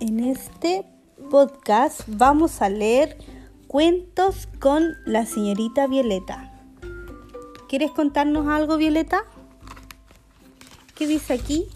En este podcast vamos a leer cuentos con la señorita Violeta. ¿Quieres contarnos algo, Violeta? ¿Qué dice aquí?